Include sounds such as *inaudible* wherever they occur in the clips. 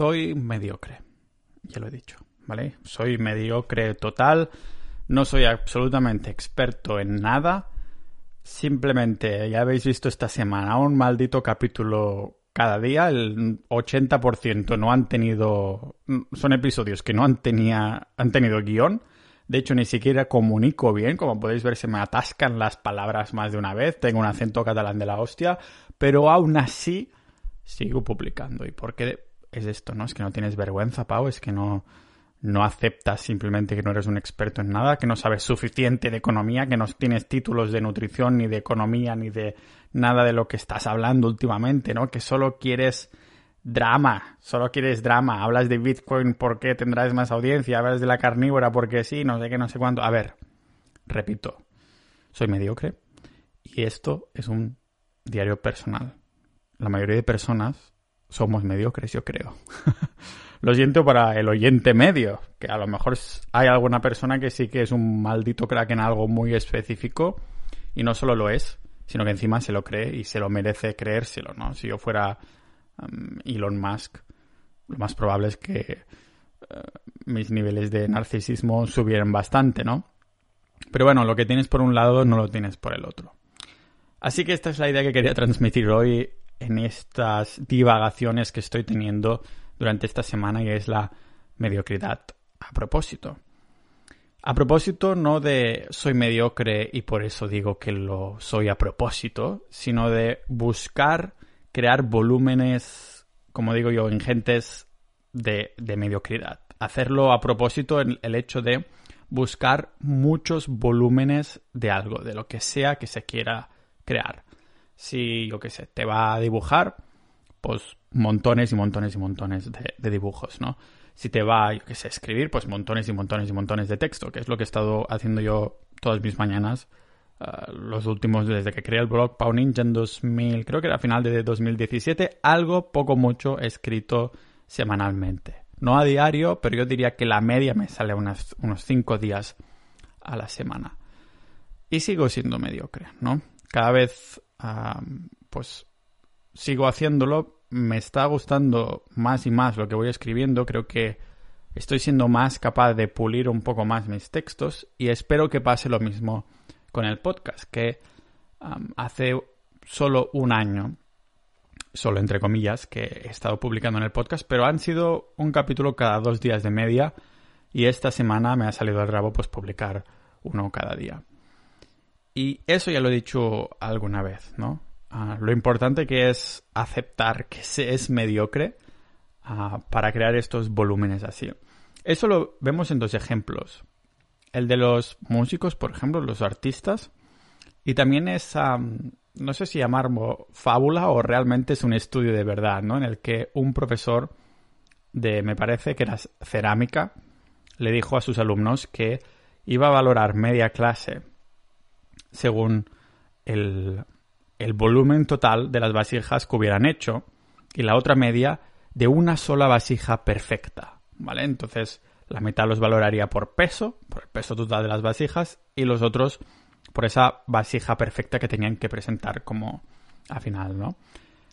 soy mediocre. Ya lo he dicho, ¿vale? Soy mediocre total. No soy absolutamente experto en nada. Simplemente, ya habéis visto esta semana un maldito capítulo cada día. El 80% no han tenido. Son episodios que no han, tenía, han tenido guion. De hecho, ni siquiera comunico bien. Como podéis ver, se me atascan las palabras más de una vez. Tengo un acento catalán de la hostia. Pero aún así, sigo publicando. ¿Y por qué es esto? ¿No? Es que no tienes vergüenza, Pau. Es que no, no aceptas simplemente que no eres un experto en nada, que no sabes suficiente de economía, que no tienes títulos de nutrición, ni de economía, ni de nada de lo que estás hablando últimamente, ¿no? Que solo quieres drama, solo quieres drama, hablas de Bitcoin porque tendrás más audiencia, hablas de la carnívora porque sí, no sé qué, no sé cuánto. A ver, repito, soy mediocre y esto es un diario personal. La mayoría de personas somos mediocres, yo creo. *laughs* lo siento para el oyente medio, que a lo mejor hay alguna persona que sí que es un maldito crack en algo muy específico y no solo lo es, sino que encima se lo cree y se lo merece creérselo, ¿no? Si yo fuera Elon Musk, lo más probable es que eh, mis niveles de narcisismo subieran bastante, ¿no? Pero bueno, lo que tienes por un lado no lo tienes por el otro. Así que esta es la idea que quería transmitir hoy en estas divagaciones que estoy teniendo durante esta semana y es la mediocridad a propósito. A propósito no de soy mediocre y por eso digo que lo soy a propósito, sino de buscar crear volúmenes, como digo yo, ingentes de, de mediocridad. Hacerlo a propósito el, el hecho de buscar muchos volúmenes de algo, de lo que sea que se quiera crear. Si, yo qué sé, te va a dibujar, pues montones y montones y montones de, dibujos, ¿no? Si te va, yo qué sé, escribir, pues montones y montones y montones de texto, que es lo que he estado haciendo yo todas mis mañanas Uh, los últimos, desde que creé el blog Pau Ninja en 2000, creo que era final de 2017, algo poco mucho escrito semanalmente. No a diario, pero yo diría que la media me sale unas, unos 5 días a la semana. Y sigo siendo mediocre, ¿no? Cada vez, pues, sigo haciéndolo. Me está gustando más y más lo que voy escribiendo. Creo que estoy siendo más capaz de pulir un poco más mis textos y espero que pase lo mismo con el podcast, que hace solo un año, solo entre comillas, que he estado publicando en el podcast, pero han sido un capítulo cada dos días de media y esta semana me ha salido al rabo pues publicar uno cada día. Y eso ya lo he dicho alguna vez, ¿no? Uh, lo importante que es aceptar que se es mediocre uh, para crear estos volúmenes así. Eso lo vemos en dos ejemplos el de los músicos, por ejemplo, los artistas. Y también es, no sé si llamarlo fábula o realmente es un estudio de verdad, ¿no? En el que un profesor de, me parece que era cerámica, le dijo a sus alumnos que iba a valorar media clase según el, el volumen total de las vasijas que hubieran hecho y la otra media de una sola vasija perfecta, ¿vale? Entonces, la mitad los valoraría por peso, por el peso total de las vasijas, y los otros por esa vasija perfecta que tenían que presentar como al final, ¿no?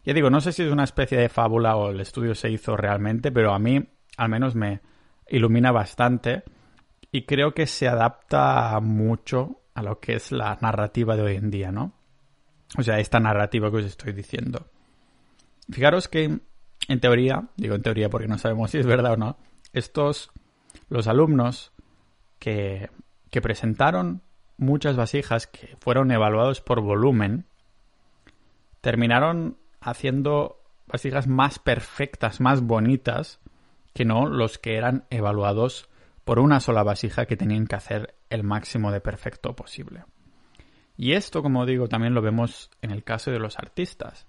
Ya digo, no sé si es una especie de fábula o el estudio se hizo realmente, pero a mí al menos me ilumina bastante y creo que se adapta mucho a lo que es la narrativa de hoy en día, ¿no? O sea, esta narrativa que os estoy diciendo. Fijaros que en teoría, digo en teoría porque no sabemos si es verdad o no, estos los alumnos que, que presentaron muchas vasijas que fueron evaluados por volumen, terminaron haciendo vasijas más perfectas, más bonitas, que no los que eran evaluados por una sola vasija que tenían que hacer el máximo de perfecto posible. Y esto, como digo, también lo vemos en el caso de los artistas.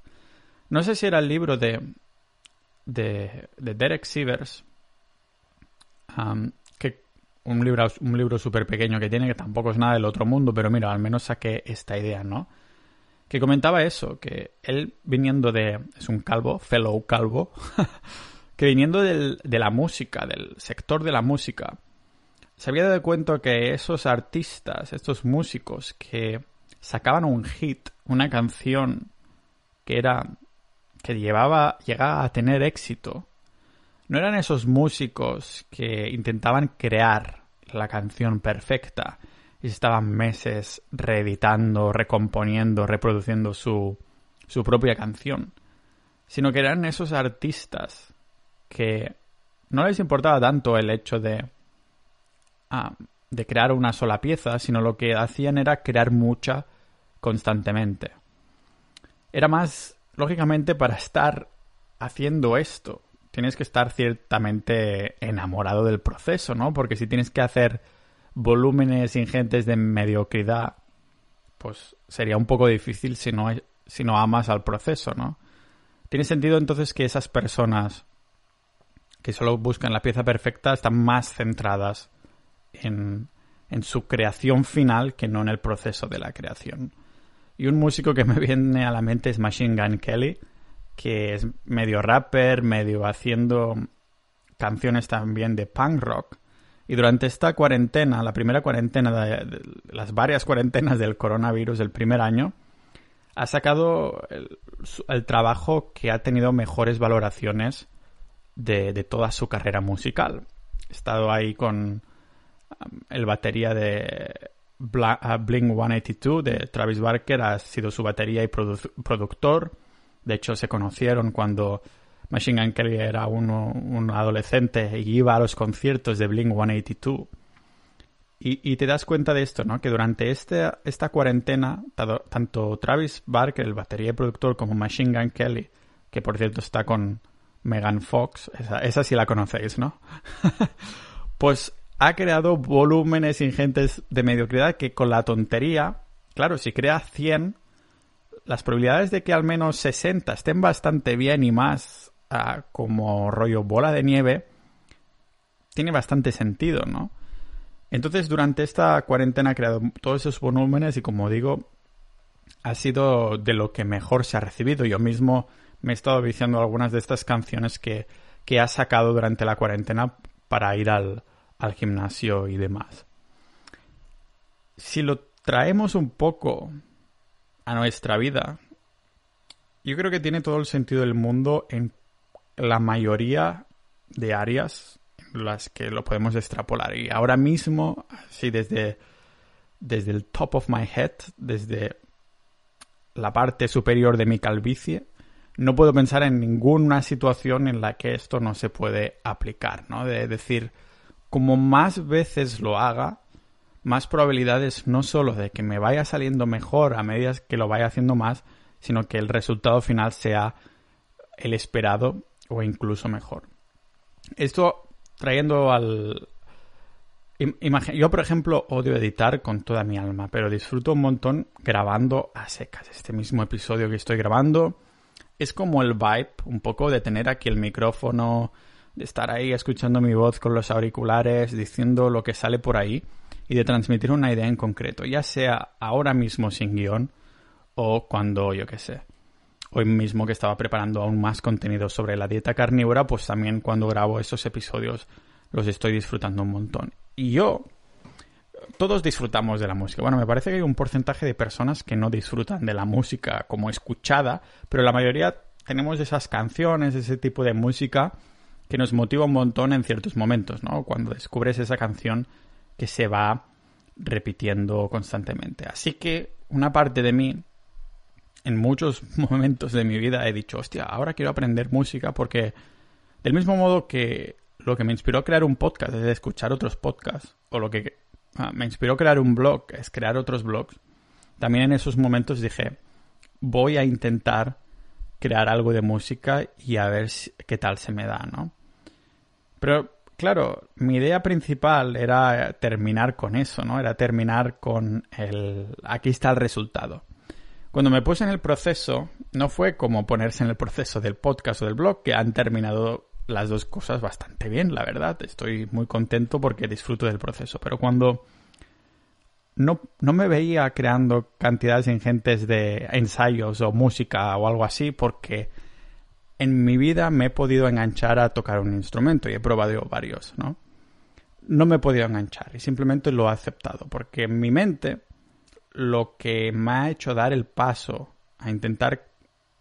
No sé si era el libro de, de, de Derek Sivers, que un libro, un libro súper pequeño que tiene, que tampoco es nada del otro mundo, pero mira, al menos saqué esta idea, ¿no? Que comentaba eso, que él viniendo de... es un calvo, fellow calvo, *laughs* que viniendo de la música, del sector de la música, se había dado cuenta que esos artistas, estos músicos que sacaban un hit, una canción que era que llevaba llegaba a tener éxito, no eran esos músicos que intentaban crear la canción perfecta y estaban meses reeditando, recomponiendo, reproduciendo su, su propia canción, sino que eran esos artistas que no les importaba tanto el hecho de, de crear una sola pieza, sino lo que hacían era crear mucha constantemente. Era más, lógicamente, para estar haciendo esto, tienes que estar ciertamente enamorado del proceso, ¿no? Porque si tienes que hacer volúmenes ingentes de mediocridad, pues sería un poco difícil si no, si no amas al proceso, ¿no? Tiene sentido entonces que esas personas que solo buscan la pieza perfecta están más centradas en, su creación final que no en el proceso de la creación. Y un músico que me viene a la mente es Machine Gun Kelly, que es medio rapper, medio haciendo canciones también de punk rock. Y durante esta cuarentena, la primera cuarentena, de, las varias cuarentenas del coronavirus del primer año, ha sacado el, trabajo que ha tenido mejores valoraciones de, de, toda su carrera musical. He estado ahí con el batería de uh, Blink 182 de Travis Barker, ha sido su batería y productor. De hecho, se conocieron cuando Machine Gun Kelly era un adolescente y iba a los conciertos de Blink 182. Y, y, te das cuenta de esto, ¿no? Que durante este, esta cuarentena, tanto Travis Barker, el batería y productor, como Machine Gun Kelly, que por cierto está con Megan Fox, esa sí la conocéis, ¿no? *laughs* pues ha creado volúmenes ingentes de mediocridad que con la tontería, claro, si crea 100, las probabilidades de que al menos 60 estén bastante bien y más ah, como rollo bola de nieve, tiene bastante sentido, ¿no? Entonces, durante esta cuarentena ha creado todos esos volúmenes y, como digo, ha sido de lo que mejor se ha recibido. Yo mismo me he estado viciando algunas de estas canciones que, que ha sacado durante la cuarentena para ir al, al gimnasio y demás. Si lo traemos un poco a nuestra vida, yo creo que tiene todo el sentido del mundo en la mayoría de áreas en las que lo podemos extrapolar. Y ahora mismo, así desde, desde el top of my head, desde la parte superior de mi calvicie, no puedo pensar en ninguna situación en la que esto no se puede aplicar, ¿no? De decir, como más veces lo haga, más probabilidades no solo de que me vaya saliendo mejor a medida que lo vaya haciendo más, sino que el resultado final sea el esperado o incluso mejor. Esto trayendo al... Yo, por ejemplo, odio editar con toda mi alma, pero disfruto un montón grabando a secas. Este mismo episodio que estoy grabando es como el vibe, un poco de tener aquí el micrófono, de estar ahí escuchando mi voz con los auriculares, diciendo lo que sale por ahí y de transmitir una idea en concreto, ya sea ahora mismo sin guion o cuando, yo qué sé, hoy mismo que estaba preparando aún más contenido sobre la dieta carnívora, pues también cuando grabo esos episodios los estoy disfrutando un montón. Y yo, todos disfrutamos de la música. Bueno, me parece que hay un porcentaje de personas que no disfrutan de la música como escuchada, pero la mayoría tenemos esas canciones, ese tipo de música que nos motiva un montón en ciertos momentos, ¿no? Cuando descubres esa canción que se va repitiendo constantemente. Así que una parte de mí, en muchos *laughs* momentos de mi vida, he dicho, hostia, ahora quiero aprender música porque del mismo modo que lo que me inspiró a crear un podcast es escuchar otros podcasts, o lo que ah, me inspiró a crear un blog es crear otros blogs, también en esos momentos dije, voy a intentar crear algo de música y a ver qué tal se me da, ¿no? Pero Claro, mi idea principal era terminar con eso, ¿no? Era terminar con el... Aquí está el resultado. Cuando me puse en el proceso, no fue como ponerse en el proceso del podcast o del blog, que han terminado las dos cosas bastante bien, la verdad. Estoy muy contento porque disfruto del proceso. Pero cuando no, no me veía creando cantidades ingentes de ensayos o música o algo así, porque en mi vida me he podido enganchar a tocar un instrumento y he probado varios, ¿no? No me he podido enganchar y simplemente lo he aceptado porque en mi mente lo que me ha hecho dar el paso a intentar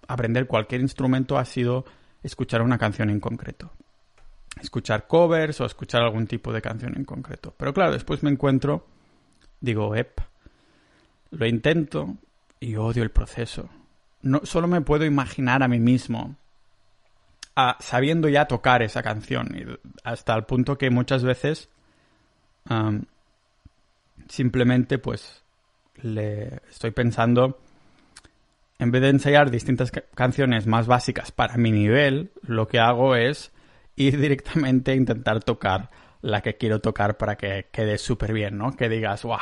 aprender cualquier instrumento ha sido escuchar una canción en concreto. escuchar covers o escuchar algún tipo de canción en concreto. Pero claro, después me encuentro, digo, ep, lo intento y odio el proceso. No, solo me puedo imaginar a mí mismo sabiendo ya tocar esa canción, hasta el punto que muchas veces simplemente pues le estoy pensando en vez de ensayar distintas canciones más básicas para mi nivel, lo que hago es ir *laughs* directamente a intentar tocar la que quiero tocar para que quede súper bien, ¿no? Que digas, ¡guau!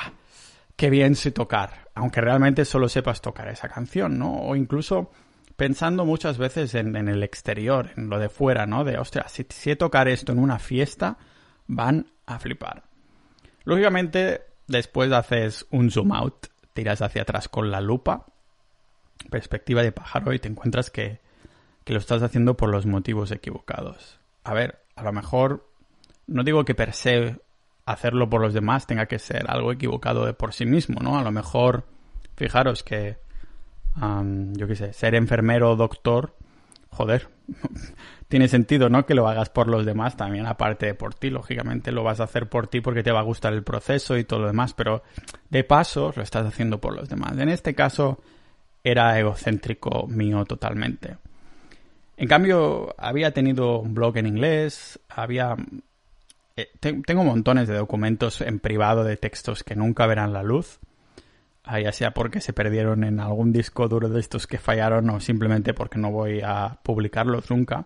¡Qué bien sé tocar! Aunque realmente solo sepas tocar esa canción, ¿no? O incluso pensando muchas veces en, el exterior, en lo de fuera, ¿no? De, ostras, si sé tocar esto en una fiesta, van a flipar. Lógicamente, después haces un zoom out, tiras hacia atrás con la lupa perspectiva de pájaro y te encuentras que, lo estás haciendo por los motivos equivocados. A ver, a lo mejor no digo que per se hacerlo por los demás tenga que ser algo equivocado de por sí mismo, ¿no? A lo mejor, fijaros que, yo qué sé, ser enfermero o doctor, joder, *laughs* tiene sentido, ¿no? Que lo hagas por los demás también, aparte de por ti, lógicamente lo vas a hacer por ti porque te va a gustar el proceso y todo lo demás, pero de paso lo estás haciendo por los demás. En este caso, era egocéntrico mío totalmente. En cambio, había tenido un blog en inglés, había... Eh, tengo montones de documentos en privado de textos que nunca verán la luz, ya sea porque se perdieron en algún disco duro de estos que fallaron o simplemente porque no voy a publicarlos nunca,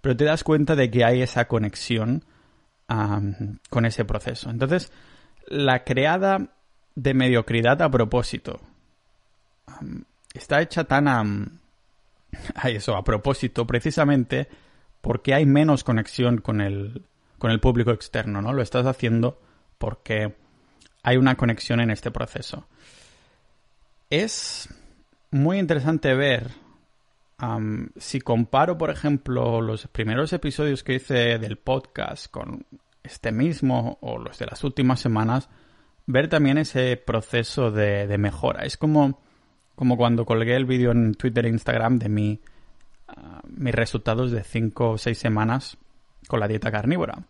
pero te das cuenta de que hay esa conexión con ese proceso. Entonces, la creada de mediocridad a propósito está hecha tan a, a eso, a propósito, precisamente porque hay menos conexión con el, con el público externo, ¿no? Lo estás haciendo porque hay una conexión en este proceso. Es muy interesante ver si comparo, por ejemplo, los primeros episodios que hice del podcast con este mismo o los de las últimas semanas, ver también ese proceso de, mejora. Es como como cuando colgué el vídeo en Twitter e Instagram de mi, ah, mis resultados de 5 o 6 semanas con la dieta carnívora.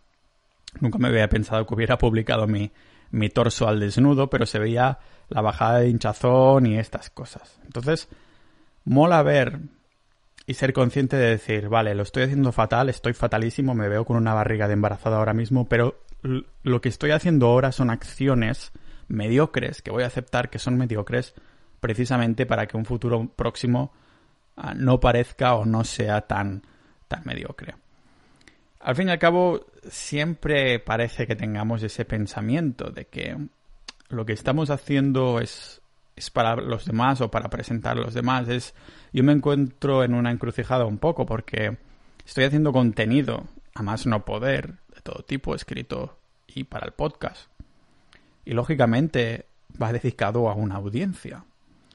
Nunca me había pensado que hubiera publicado mi, mi torso al desnudo, pero se veía la bajada de hinchazón y estas cosas. Entonces, mola ver y ser consciente de decir, vale, lo estoy haciendo fatal, estoy fatalísimo, me veo con una barriga de embarazada ahora mismo, pero lo que estoy haciendo ahora son acciones mediocres, que voy a aceptar que son mediocres, precisamente para que un futuro próximo ah, no parezca o no sea tan, tan mediocre. Al fin y al cabo, siempre parece que tengamos ese pensamiento de que lo que estamos haciendo es, es para los demás o para presentar a los demás. Es, yo me encuentro en una encrucijada un poco porque estoy haciendo contenido, a más no poder, de todo tipo, escrito y para el podcast. Y lógicamente va dedicado a una audiencia.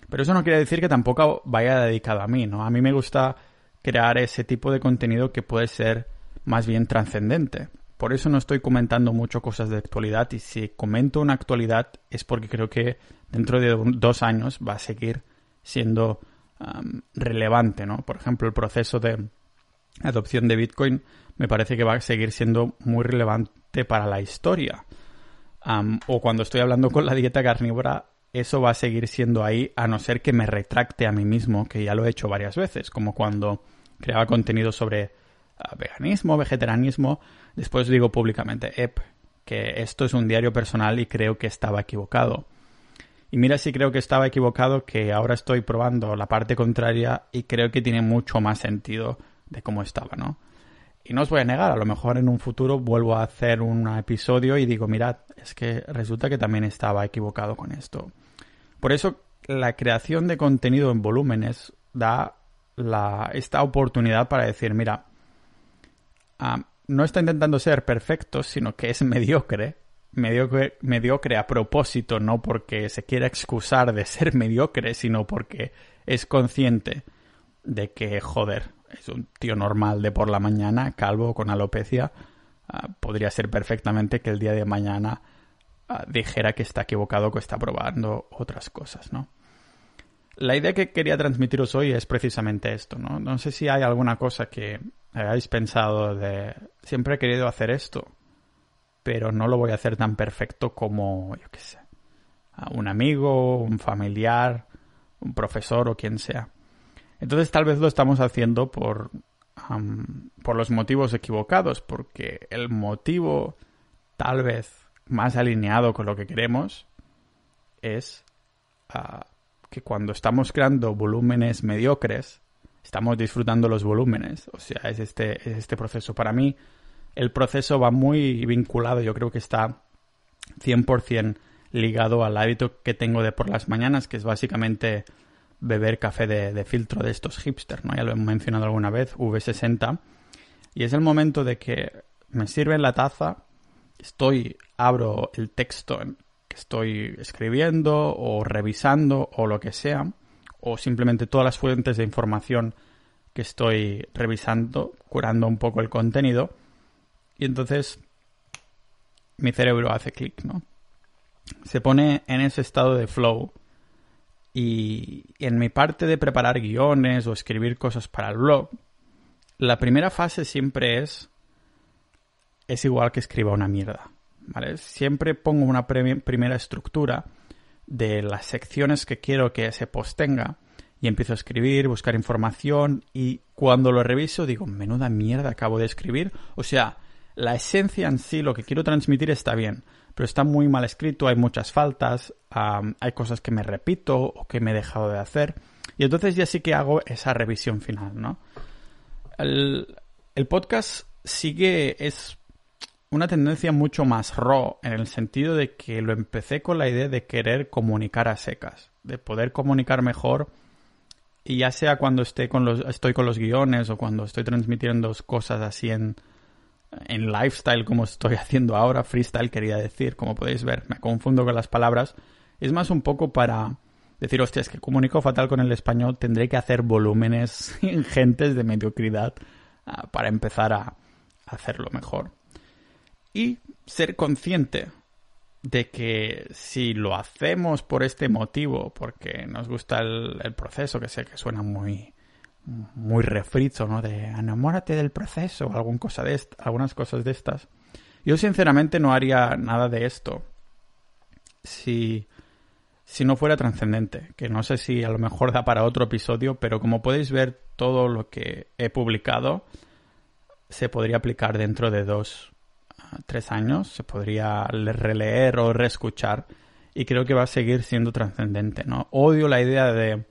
Pero eso no quiere decir que tampoco vaya dedicado a mí, ¿no? A mí me gusta crear ese tipo de contenido que puede ser más bien trascendente. Por eso no estoy comentando mucho cosas de actualidad y si comento una actualidad es porque creo que dentro de dos años va a seguir siendo relevante, ¿no? Por ejemplo, el proceso de adopción de Bitcoin me parece que va a seguir siendo muy relevante para la historia. o cuando estoy hablando con la dieta carnívora, eso va a seguir siendo ahí a no ser que me retracte a mí mismo, que ya lo he hecho varias veces, como cuando creaba contenido sobre ah, veganismo, vegetarianismo, después digo públicamente, ep, que esto es un diario personal y creo que estaba equivocado. Y mira si creo que estaba equivocado, que ahora estoy probando la parte contraria y creo que tiene mucho más sentido de cómo estaba, ¿no? Y no os voy a negar, a lo mejor en un futuro vuelvo a hacer un episodio y digo, mirad, es que resulta que también estaba equivocado con esto. Por eso la creación de contenido en volúmenes da esta oportunidad para decir, mira, ah, no está intentando ser perfecto, sino que es mediocre, mediocre, mediocre a propósito, no porque se quiera excusar de ser *laughs* mediocre, sino porque es consciente de que, joder, es un tío normal de por la mañana, calvo, con alopecia, ah, podría ser perfectamente que el día de mañana dijera que está equivocado, que está probando otras cosas, ¿no? La idea que quería transmitiros hoy es precisamente esto, ¿no? No sé si hay alguna cosa que hayáis pensado de siempre he querido hacer esto, pero no lo voy a hacer tan perfecto como, yo qué sé, un amigo, un familiar, un profesor o quien sea. Entonces tal vez lo estamos haciendo por, por los motivos equivocados, porque el motivo tal vez más alineado con lo que queremos es ah, que cuando estamos creando volúmenes mediocres, estamos disfrutando los volúmenes. O sea, es este, es este proceso. Para mí, el proceso va muy vinculado, yo creo que está 100% ligado al hábito que tengo de por las mañanas, que es básicamente beber café de, filtro de estos hipsters, ¿no? Ya lo he mencionado alguna vez, V60. Y es el momento de que me sirve la taza, estoy, abro el texto que estoy escribiendo o revisando o lo que sea, o simplemente todas las fuentes de información que estoy revisando, curando un poco el contenido, y entonces mi cerebro hace clic, ¿no? Se pone en ese estado de flow y en mi parte de preparar guiones o escribir cosas para el blog, la primera fase siempre es es igual que escriba una mierda, ¿vale? Siempre pongo una primera estructura de las secciones que quiero que ese post tenga y empiezo a escribir, buscar información y cuando lo reviso digo, menuda mierda acabo de escribir. O sea, la esencia en sí, lo que quiero transmitir está bien, pero está muy mal escrito, hay muchas faltas, hay cosas que me repito o que me he dejado de hacer. Y entonces ya sí que hago esa revisión final, ¿no? El, el podcast sigue, es una tendencia mucho más raw, en el sentido de que lo empecé con la idea de querer comunicar a secas, de poder comunicar mejor y ya sea cuando esté con los, estoy con los guiones o cuando estoy transmitiendo cosas así en, en lifestyle como estoy *laughs* haciendo ahora, freestyle quería decir, como podéis ver, me confundo con las palabras, es más un poco para decir, hostia, es que comunico fatal con el español, tendré que hacer volúmenes *laughs* ingentes de mediocridad ah, para empezar a hacerlo mejor y ser consciente de que si lo hacemos por este motivo, porque nos gusta el, proceso, que sé que suena muy, muy refrito, ¿no? De enamórate del proceso, o algún cosa de algunas cosas de estas. Yo sinceramente no haría nada de esto si, si no fuera trascendente, que no sé si a lo mejor da para otro episodio, pero como podéis ver, todo lo que he publicado se podría aplicar dentro de dos tres años, se podría releer o reescuchar y creo que va a seguir siendo trascendente, ¿no? Odio la idea de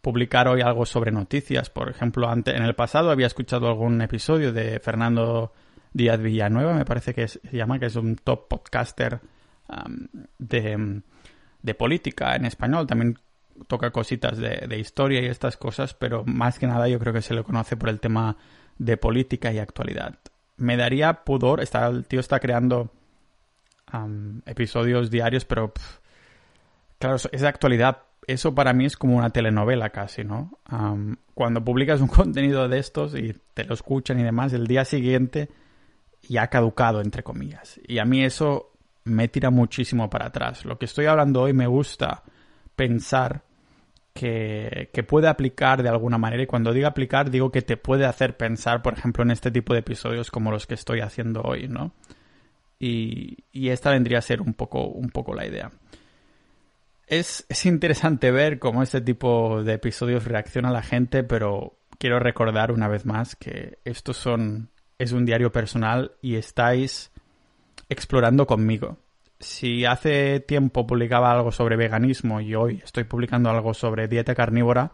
publicar hoy algo sobre noticias, por ejemplo, antes, en el pasado había escuchado algún episodio de Fernando Díaz Villanueva, me parece que se llama, que es un top podcaster de, de, política en español, también toca cositas de, de historia y estas cosas, pero más que nada yo creo que se le conoce por el tema de política y actualidad me daría pudor. Está, el tío está creando episodios diarios, pero claro, es actualidad. Eso para mí es como una telenovela casi, ¿no? cuando publicas un *laughs* contenido de estos y te lo escuchan y demás, el día siguiente ya ha caducado, entre comillas. Y a mí eso me tira muchísimo para atrás. Lo que estoy hablando hoy me gusta pensar que, puede aplicar de alguna manera. Y cuando digo aplicar, digo que te puede hacer pensar, por ejemplo, en este tipo de episodios como los que estoy haciendo hoy, ¿no? Y, esta vendría a ser un poco, un poco la idea. Es, es interesante ver cómo este tipo de episodios reacciona a la gente, pero quiero recordar una vez más que estos son. es un diario personal y estáis explorando conmigo si hace tiempo publicaba algo sobre veganismo y hoy estoy publicando algo sobre dieta carnívora,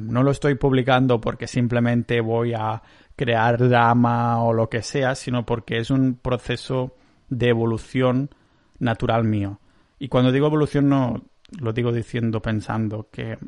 no lo estoy publicando porque simplemente voy a crear drama o lo que sea, sino porque es un proceso de evolución natural mío. Y cuando digo evolución no lo digo diciendo pensando que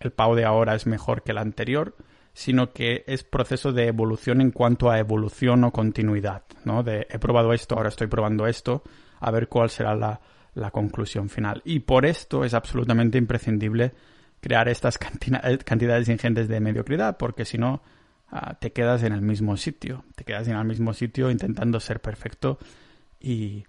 el Pau de ahora es mejor que el anterior, sino que es proceso de evolución en cuanto a evolución o continuidad, ¿no? De he probado esto, ahora estoy probando esto, a ver cuál será la, conclusión final. Y por esto es absolutamente imprescindible crear estas cantidades ingentes de mediocridad, porque si no, ah, te quedas en el mismo sitio, te quedas en el mismo sitio intentando ser perfecto y,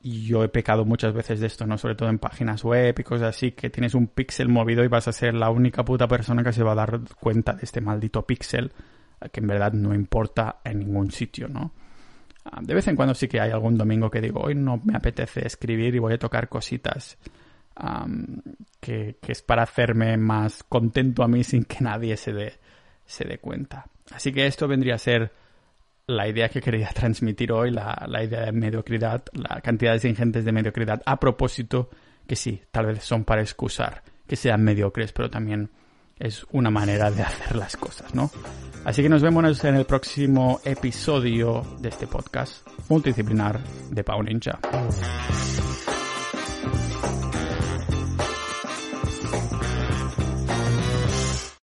y yo he pecado muchas veces de esto, ¿no? Sobre todo en páginas web y cosas así, que tienes un píxel movido y vas a ser la única puta persona que se va a dar cuenta de este maldito píxel, que en verdad no importa en ningún sitio, ¿no? De vez en cuando sí que hay algún domingo que digo, hoy no me apetece escribir y voy a tocar cositas que, que, es para hacerme más contento a mí sin que nadie se dé, se dé cuenta. Así que esto vendría a ser la idea que quería transmitir hoy, la, la idea de mediocridad, la cantidades ingentes de mediocridad, a propósito que sí, tal vez son para excusar que sean mediocres, pero también es una manera de hacer las cosas, ¿no? Así que nos vemos en el próximo episodio de este podcast multidisciplinar de Pau Ninja.